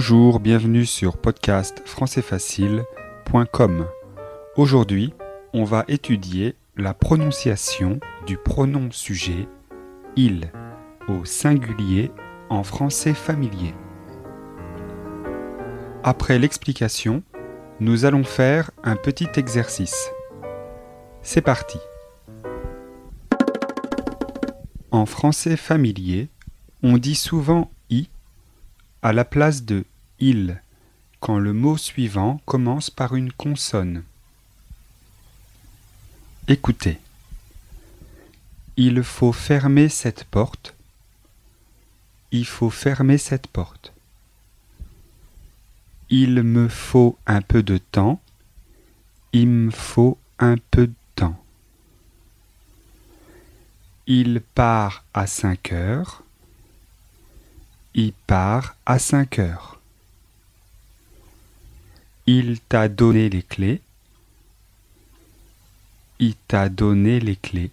Bonjour, bienvenue sur podcast françaisfacile.com. Aujourd'hui, on va étudier la prononciation du pronom sujet il au singulier en français familier. Après l'explication, nous allons faire un petit exercice. C'est parti. En français familier, on dit souvent à la place de il quand le mot suivant commence par une consonne. Écoutez. Il faut fermer cette porte. Il faut fermer cette porte. Il me faut un peu de temps. Il me faut un peu de temps. Il part à cinq heures. Il part à cinq heures. Il t'a donné les clés. Il t'a donné les clés.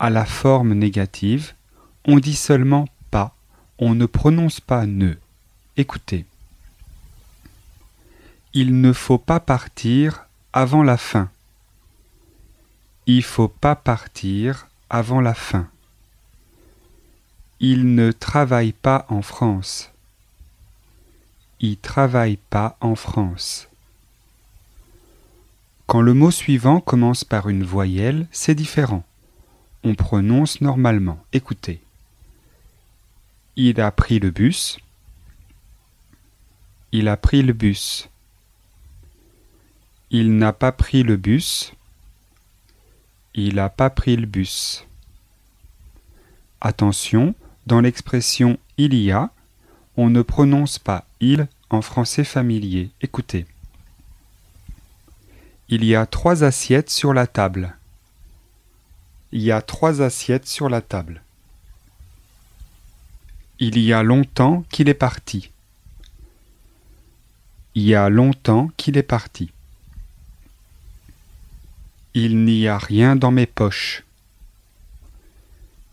À la forme négative, on dit seulement pas, on ne prononce pas ne. Écoutez. Il ne faut pas partir avant la fin. Il faut pas partir avant la fin. Il ne travaille pas en France. Il travaille pas en France. Quand le mot suivant commence par une voyelle, c'est différent. On prononce normalement. Écoutez. Il a pris le bus. Il a pris le bus. Il n'a pas pris le bus. Il n'a pas pris le bus. Attention, dans l'expression il y a, on ne prononce pas il en français familier. Écoutez. Il y a trois assiettes sur la table. Il y a trois assiettes sur la table. Il y a longtemps qu'il est parti. Il y a longtemps qu'il est parti. Il n'y a rien dans mes poches.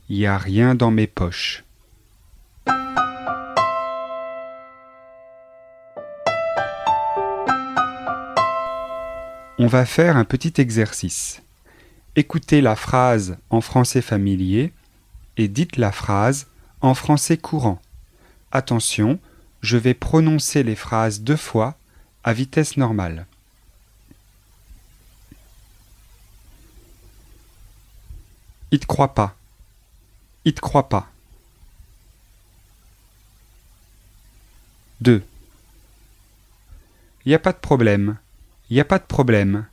Il n'y a rien dans mes poches. On va faire un petit exercice. Écoutez la phrase en français familier et dites la phrase en français courant. Attention, je vais prononcer les phrases deux fois à vitesse normale. Il te croit pas. Il te croit pas. 2. Il n'y a pas de problème. Il n'y a pas de problème.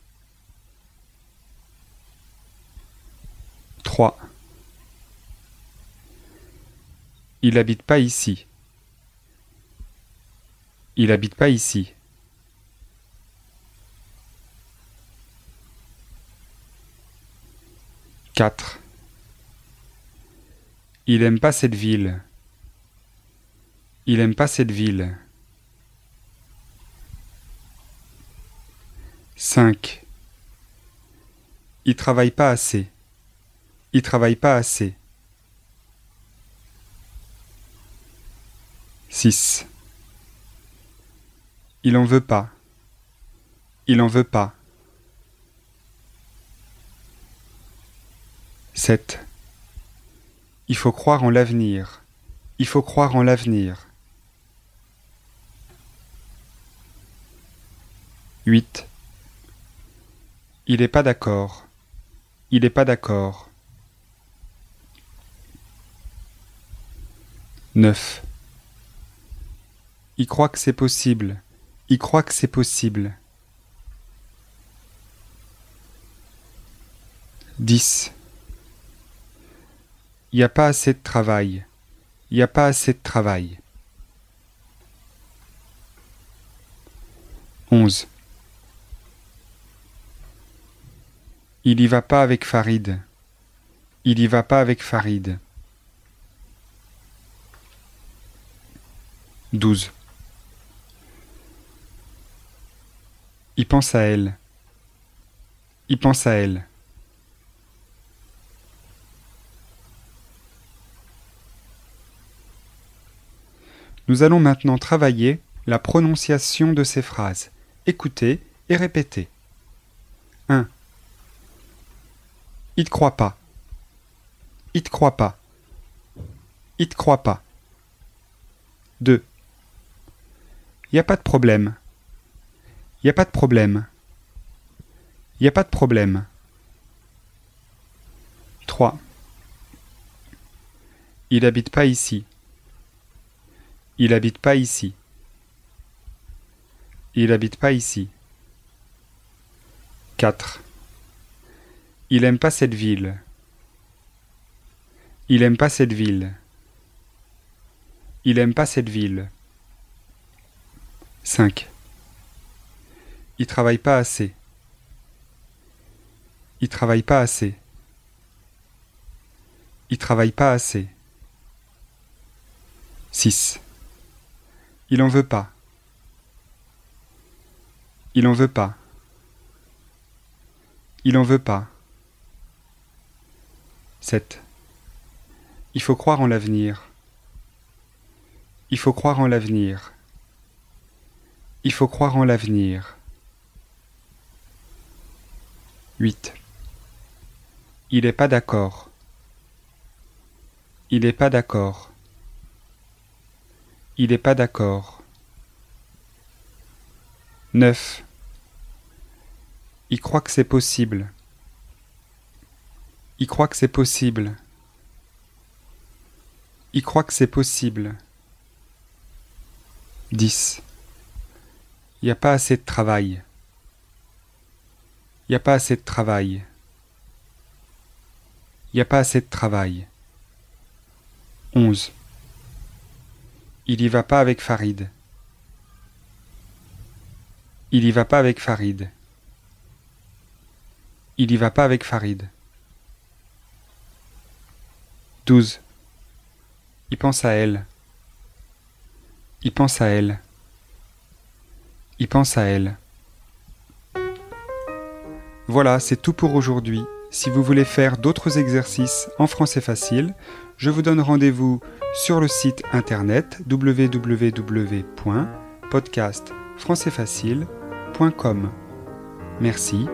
3. Il habite pas ici. Il habite pas ici. 4. Il aime pas cette ville. Il aime pas cette ville. 5. Il travaille pas assez. Il travaille pas assez. 6. Il en veut pas. Il en veut pas. 7. Il faut croire en l'avenir. Il faut croire en l'avenir. 8. Il n'est pas d'accord. Il n'est pas d'accord. 9. Il croit que c'est possible. Il croit que c'est possible. 10. Il n'y a pas assez de travail. Il n'y a pas assez de travail. 11. Il y va pas avec Farid. Il y va pas avec Farid. 12. Il pense à elle. Il pense à elle. Nous allons maintenant travailler la prononciation de ces phrases. Écoutez et répétez. Il te croit pas. Il te croit pas. Il te croit pas. 2. Y a pas de problème. Y a pas de problème. Y a pas de problème. 3. Il habite pas ici. Il habite pas ici. Il habite pas ici. 4. Il aime pas cette ville. Il aime pas cette ville. Il aime pas cette ville. 5. Il travaille pas assez. Il travaille pas assez. Il travaille pas assez. 6. Il en veut pas. Il en veut pas. Il en veut pas. 7. Il faut croire en l'avenir. Il faut croire en l'avenir. Il faut croire en l'avenir. 8. Il n'est pas d'accord. Il n'est pas d'accord. Il n'est pas d'accord. 9. Il croit que c'est possible. Il croit que c'est possible. Il croit que c'est possible. 10. Il n'y a pas assez de travail. Il n'y a pas assez de travail. Il n'y a pas assez de travail. 11. Il y va pas avec Farid. Il y va pas avec Farid. Il y va pas avec Farid. 12. Il pense à elle. Il pense à elle. Il pense à elle. Voilà, c'est tout pour aujourd'hui. Si vous voulez faire d'autres exercices en français facile, je vous donne rendez-vous sur le site internet www.podcastfrançaisfacile.com. Merci